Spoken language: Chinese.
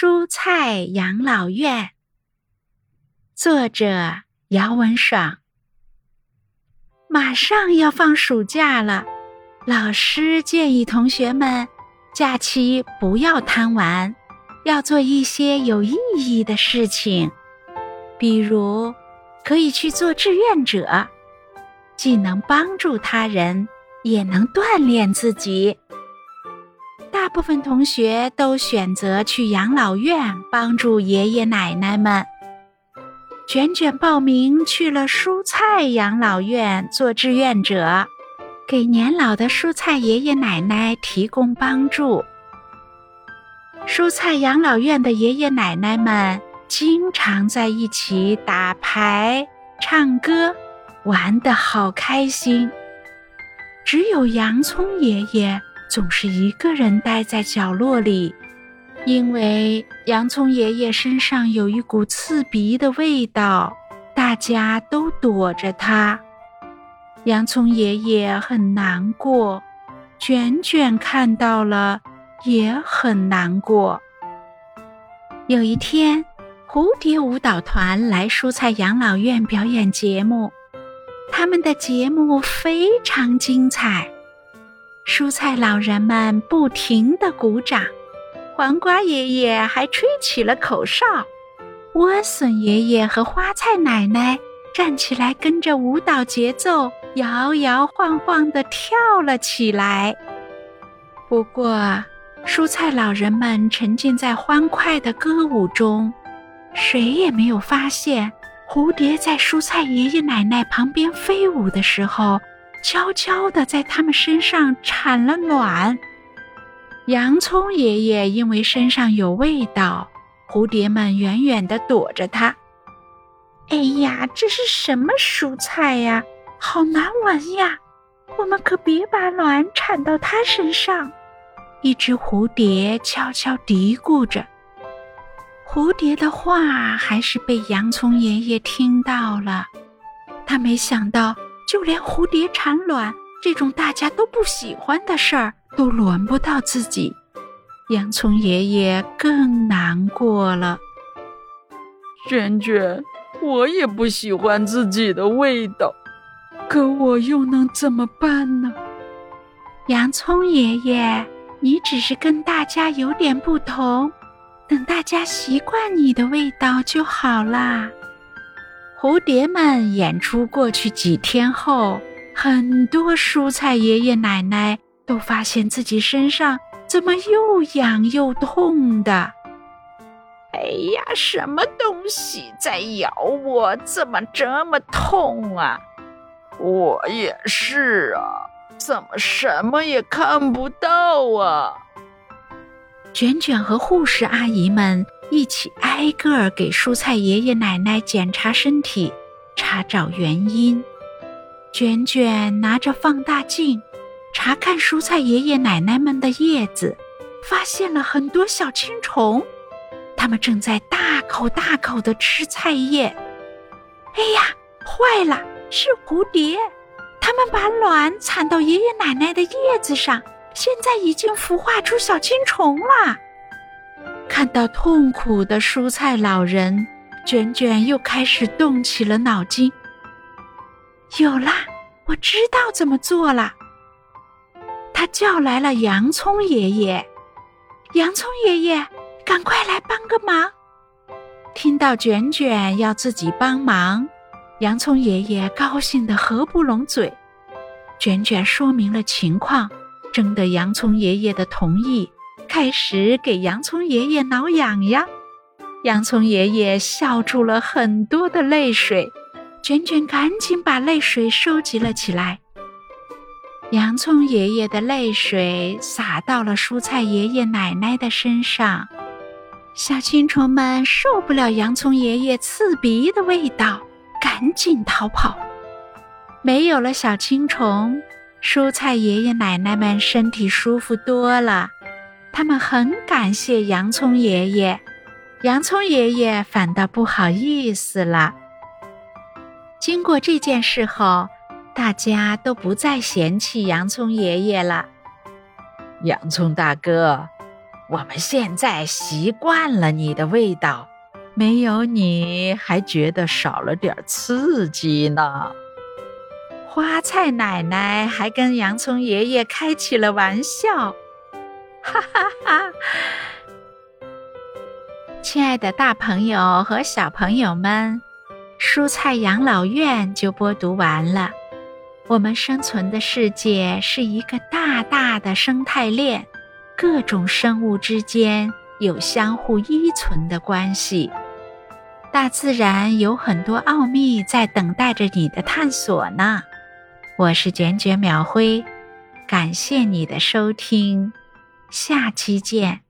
蔬菜养老院，作者姚文爽。马上要放暑假了，老师建议同学们，假期不要贪玩，要做一些有意义的事情，比如可以去做志愿者，既能帮助他人，也能锻炼自己。大部分同学都选择去养老院帮助爷爷奶奶们。卷卷报名去了蔬菜养老院做志愿者，给年老的蔬菜爷爷奶奶提供帮助。蔬菜养老院的爷爷奶奶们经常在一起打牌、唱歌，玩得好开心。只有洋葱爷爷。总是一个人待在角落里，因为洋葱爷爷身上有一股刺鼻的味道，大家都躲着他。洋葱爷爷很难过，卷卷看到了也很难过。有一天，蝴蝶舞蹈团来蔬菜养老院表演节目，他们的节目非常精彩。蔬菜老人们不停地鼓掌，黄瓜爷爷还吹起了口哨，莴笋爷爷和花菜奶奶站起来跟着舞蹈节奏摇摇晃晃地跳了起来。不过，蔬菜老人们沉浸在欢快的歌舞中，谁也没有发现蝴蝶在蔬菜爷爷奶奶旁边飞舞的时候。悄悄地在他们身上产了卵。洋葱爷爷因为身上有味道，蝴蝶们远远地躲着他。哎呀，这是什么蔬菜呀？好难闻呀！我们可别把卵产到它身上。一只蝴蝶悄悄嘀咕着。蝴蝶的话还是被洋葱爷爷听到了。他没想到。就连蝴蝶产卵这种大家都不喜欢的事儿，都轮不到自己。洋葱爷爷更难过了。娟娟，我也不喜欢自己的味道，可我又能怎么办呢？洋葱爷爷，你只是跟大家有点不同，等大家习惯你的味道就好啦。蝴蝶们演出过去几天后，很多蔬菜爷爷奶奶都发现自己身上怎么又痒又痛的。哎呀，什么东西在咬我？怎么这么痛啊？我也是啊，怎么什么也看不到啊？卷卷和护士阿姨们。一起挨个给蔬菜爷爷奶奶检查身体，查找原因。卷卷拿着放大镜查看蔬菜爷爷奶奶们的叶子，发现了很多小青虫，它们正在大口大口地吃菜叶。哎呀，坏了，是蝴蝶！它们把卵产到爷爷奶奶的叶子上，现在已经孵化出小青虫了。看到痛苦的蔬菜老人，卷卷又开始动起了脑筋。有啦，我知道怎么做了。他叫来了洋葱爷爷，洋葱爷爷，赶快来帮个忙！听到卷卷要自己帮忙，洋葱爷爷高兴得合不拢嘴。卷卷说明了情况，征得洋葱爷爷的同意。开始给洋葱爷爷挠痒痒，洋葱爷爷笑出了很多的泪水。卷卷赶紧把泪水收集了起来。洋葱爷爷的泪水洒到了蔬菜爷爷奶奶的身上，小青虫们受不了洋葱爷爷刺鼻的味道，赶紧逃跑。没有了小青虫，蔬菜爷爷奶奶们身体舒服多了。他们很感谢洋葱爷爷，洋葱爷爷反倒不好意思了。经过这件事后，大家都不再嫌弃洋葱爷爷了。洋葱大哥，我们现在习惯了你的味道，没有你还觉得少了点刺激呢。花菜奶奶还跟洋葱爷爷开起了玩笑，哈哈哈！亲爱的，大朋友和小朋友们，蔬菜养老院就播读完了。我们生存的世界是一个大大的生态链。各种生物之间有相互依存的关系，大自然有很多奥秘在等待着你的探索呢。我是卷卷秒辉，感谢你的收听，下期见。